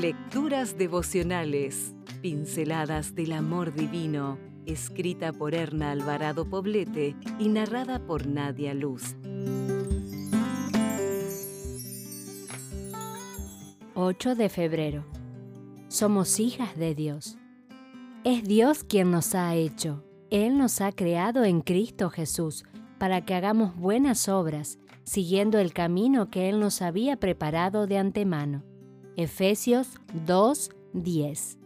Lecturas devocionales, pinceladas del amor divino, escrita por Erna Alvarado Poblete y narrada por Nadia Luz. 8 de febrero. Somos hijas de Dios. Es Dios quien nos ha hecho. Él nos ha creado en Cristo Jesús para que hagamos buenas obras, siguiendo el camino que Él nos había preparado de antemano. Efesios 2:10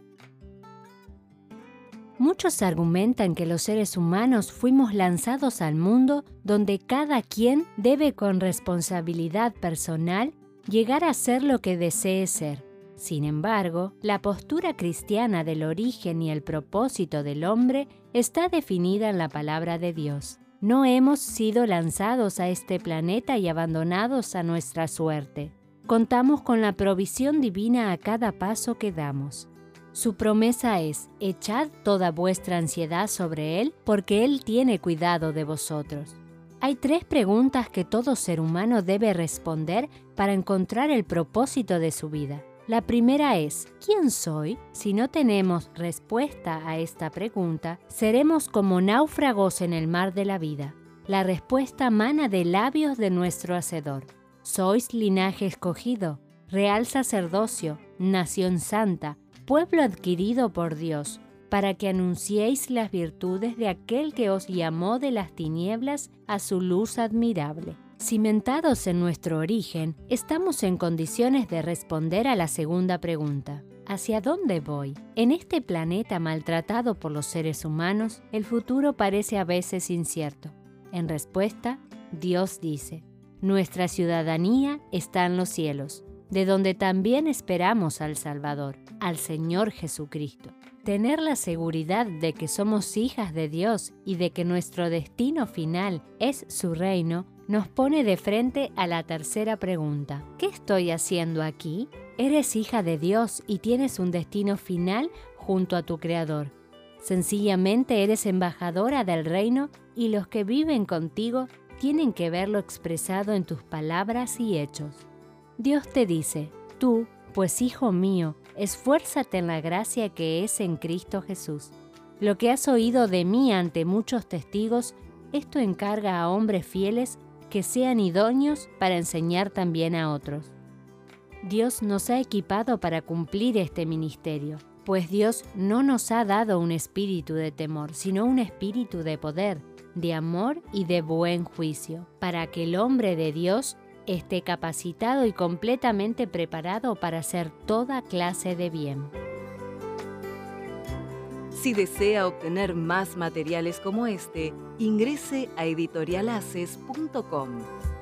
Muchos argumentan que los seres humanos fuimos lanzados al mundo donde cada quien debe con responsabilidad personal llegar a ser lo que desee ser. Sin embargo, la postura cristiana del origen y el propósito del hombre está definida en la palabra de Dios. No hemos sido lanzados a este planeta y abandonados a nuestra suerte. Contamos con la provisión divina a cada paso que damos. Su promesa es, echad toda vuestra ansiedad sobre Él, porque Él tiene cuidado de vosotros. Hay tres preguntas que todo ser humano debe responder para encontrar el propósito de su vida. La primera es, ¿quién soy? Si no tenemos respuesta a esta pregunta, seremos como náufragos en el mar de la vida. La respuesta mana de labios de nuestro Hacedor. Sois linaje escogido, real sacerdocio, nación santa, pueblo adquirido por Dios, para que anunciéis las virtudes de aquel que os llamó de las tinieblas a su luz admirable. Cimentados en nuestro origen, estamos en condiciones de responder a la segunda pregunta. ¿Hacia dónde voy? En este planeta maltratado por los seres humanos, el futuro parece a veces incierto. En respuesta, Dios dice, Nuestra ciudadanía está en los cielos de donde también esperamos al Salvador, al Señor Jesucristo. Tener la seguridad de que somos hijas de Dios y de que nuestro destino final es su reino, nos pone de frente a la tercera pregunta. ¿Qué estoy haciendo aquí? Eres hija de Dios y tienes un destino final junto a tu Creador. Sencillamente eres embajadora del reino y los que viven contigo tienen que verlo expresado en tus palabras y hechos. Dios te dice, tú, pues hijo mío, esfuérzate en la gracia que es en Cristo Jesús. Lo que has oído de mí ante muchos testigos, esto encarga a hombres fieles que sean idóneos para enseñar también a otros. Dios nos ha equipado para cumplir este ministerio, pues Dios no nos ha dado un espíritu de temor, sino un espíritu de poder, de amor y de buen juicio, para que el hombre de Dios esté capacitado y completamente preparado para hacer toda clase de bien. Si desea obtener más materiales como este, ingrese a editorialaces.com.